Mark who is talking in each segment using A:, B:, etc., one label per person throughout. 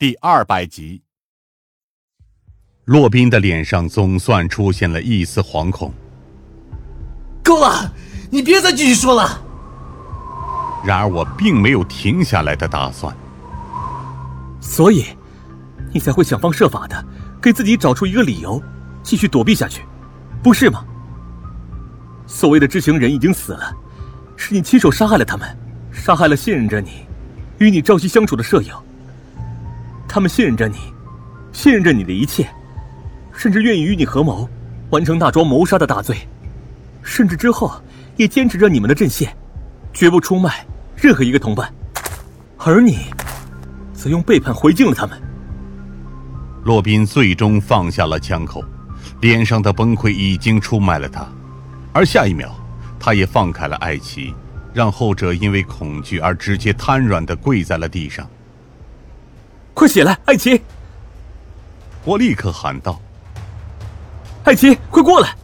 A: 第二百集，
B: 洛宾的脸上总算出现了一丝惶恐。
C: 够了，你别再继续说了。
B: 然而我并没有停下来的打算。
D: 所以，你才会想方设法的给自己找出一个理由，继续躲避下去，不是吗？所谓的知情人已经死了，是你亲手杀害了他们，杀害了信任着你、与你朝夕相处的舍友。他们信任着你，信任着你的一切，甚至愿意与你合谋，完成那桩谋杀的大罪，甚至之后也坚持着你们的阵线，绝不出卖任何一个同伴。而你，则用背叛回敬了他们。
B: 洛宾最终放下了枪口，脸上的崩溃已经出卖了他，而下一秒，他也放开了艾奇，让后者因为恐惧而直接瘫软的跪在了地上。
D: 快起来，艾奇！
B: 我立刻喊道：“
D: 艾奇，快过来！”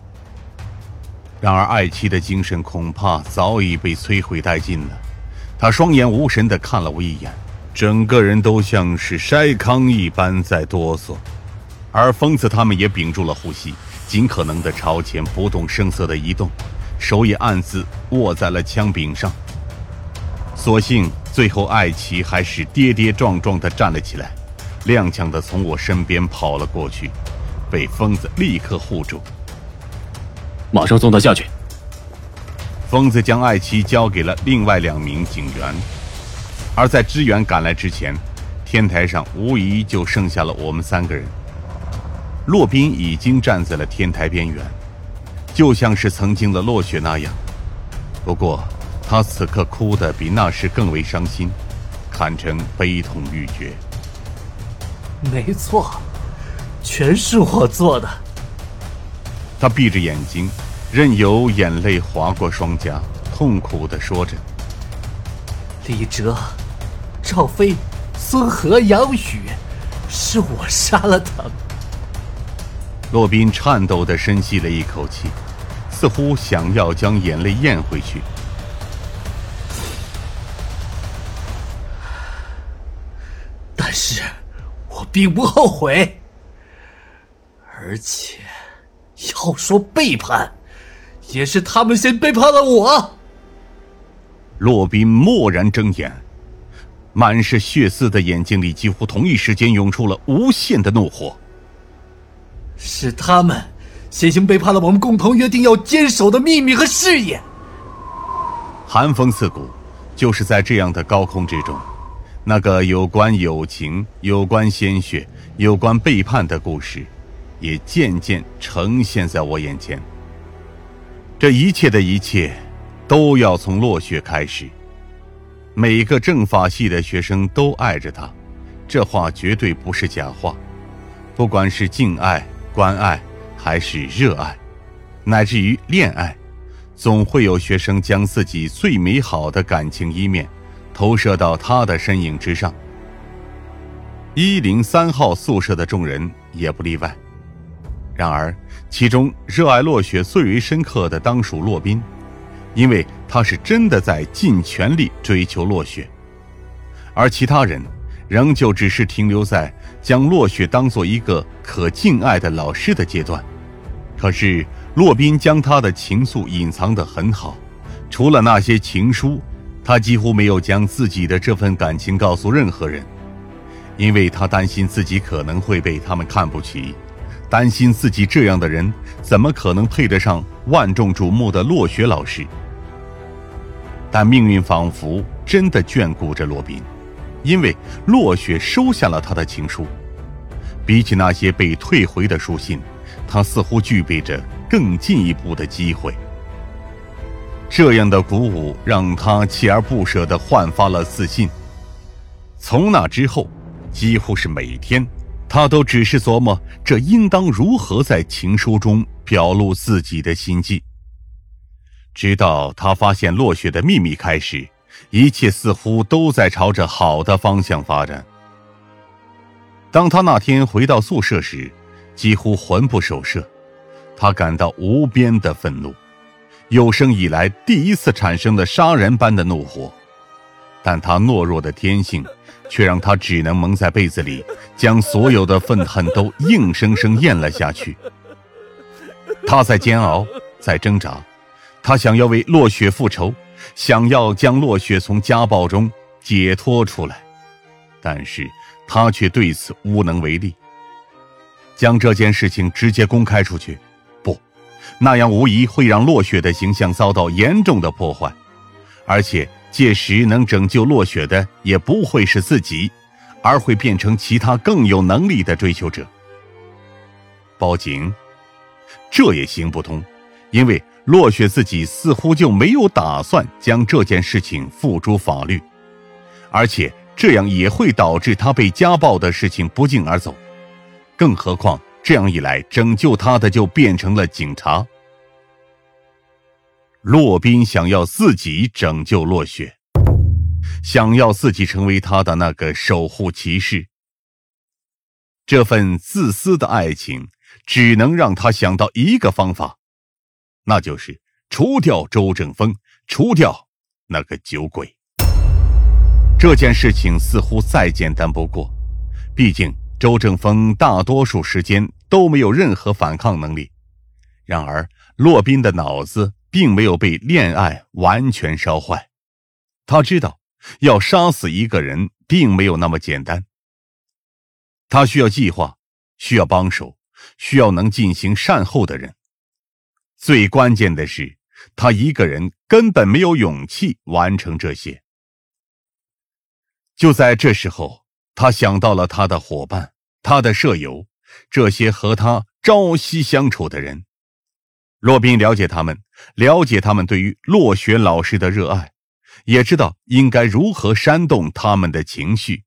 B: 然而，艾奇的精神恐怕早已被摧毁殆尽了。他双眼无神的看了我一眼，整个人都像是筛糠一般在哆嗦。而疯子他们也屏住了呼吸，尽可能的朝前不动声色的移动，手也暗自握在了枪柄上。所幸。最后，艾奇还是跌跌撞撞地站了起来，踉跄地从我身边跑了过去，被疯子立刻护住。
E: 马上送他下去。
B: 疯子将艾奇交给了另外两名警员，而在支援赶来之前，天台上无疑就剩下了我们三个人。洛宾已经站在了天台边缘，就像是曾经的落雪那样，不过。他此刻哭得比那时更为伤心，堪称悲痛欲绝。
C: 没错，全是我做的。
B: 他闭着眼睛，任由眼泪划过双颊，痛苦地说着：“
C: 李哲、赵飞、孙和、杨宇，是我杀了他们。”
B: 洛宾颤抖地深吸了一口气，似乎想要将眼泪咽回去。
C: 并不后悔，而且要说背叛，也是他们先背叛了我。
B: 洛宾蓦然睁眼，满是血丝的眼睛里几乎同一时间涌出了无限的怒火。
C: 是他们先行背叛了我们共同约定要坚守的秘密和誓言。
B: 寒风刺骨，就是在这样的高空之中。那个有关友情、有关鲜血、有关背叛的故事，也渐渐呈现在我眼前。这一切的一切，都要从落雪开始。每个政法系的学生都爱着他，这话绝对不是假话。不管是敬爱、关爱，还是热爱，乃至于恋爱，总会有学生将自己最美好的感情一面。投射到他的身影之上。一零三号宿舍的众人也不例外。然而，其中热爱落雪最为深刻的当属洛宾，因为他是真的在尽全力追求落雪，而其他人仍旧只是停留在将落雪当做一个可敬爱的老师的阶段。可是，洛宾将他的情愫隐藏得很好，除了那些情书。他几乎没有将自己的这份感情告诉任何人，因为他担心自己可能会被他们看不起，担心自己这样的人怎么可能配得上万众瞩目的落雪老师。但命运仿佛真的眷顾着洛宾，因为落雪收下了他的情书。比起那些被退回的书信，他似乎具备着更进一步的机会。这样的鼓舞让他锲而不舍地焕发了自信。从那之后，几乎是每天，他都只是琢磨这应当如何在情书中表露自己的心迹。直到他发现落雪的秘密开始，一切似乎都在朝着好的方向发展。当他那天回到宿舍时，几乎魂不守舍，他感到无边的愤怒。有生以来第一次产生的杀人般的怒火，但他懦弱的天性，却让他只能蒙在被子里，将所有的愤恨都硬生生咽了下去。他在煎熬，在挣扎，他想要为落雪复仇，想要将落雪从家暴中解脱出来，但是他却对此无能为力。将这件事情直接公开出去，那样无疑会让落雪的形象遭到严重的破坏，而且届时能拯救落雪的也不会是自己，而会变成其他更有能力的追求者。报警，这也行不通，因为落雪自己似乎就没有打算将这件事情付诸法律，而且这样也会导致他被家暴的事情不胫而走。更何况，这样一来，拯救他的就变成了警察。洛宾想要自己拯救落雪，想要自己成为他的那个守护骑士。这份自私的爱情，只能让他想到一个方法，那就是除掉周正峰，除掉那个酒鬼。这件事情似乎再简单不过，毕竟。周正峰大多数时间都没有任何反抗能力，然而洛宾的脑子并没有被恋爱完全烧坏。他知道，要杀死一个人并没有那么简单。他需要计划，需要帮手，需要能进行善后的人。最关键的是，他一个人根本没有勇气完成这些。就在这时候。他想到了他的伙伴，他的舍友，这些和他朝夕相处的人。洛宾了解他们，了解他们对于落雪老师的热爱，也知道应该如何煽动他们的情绪，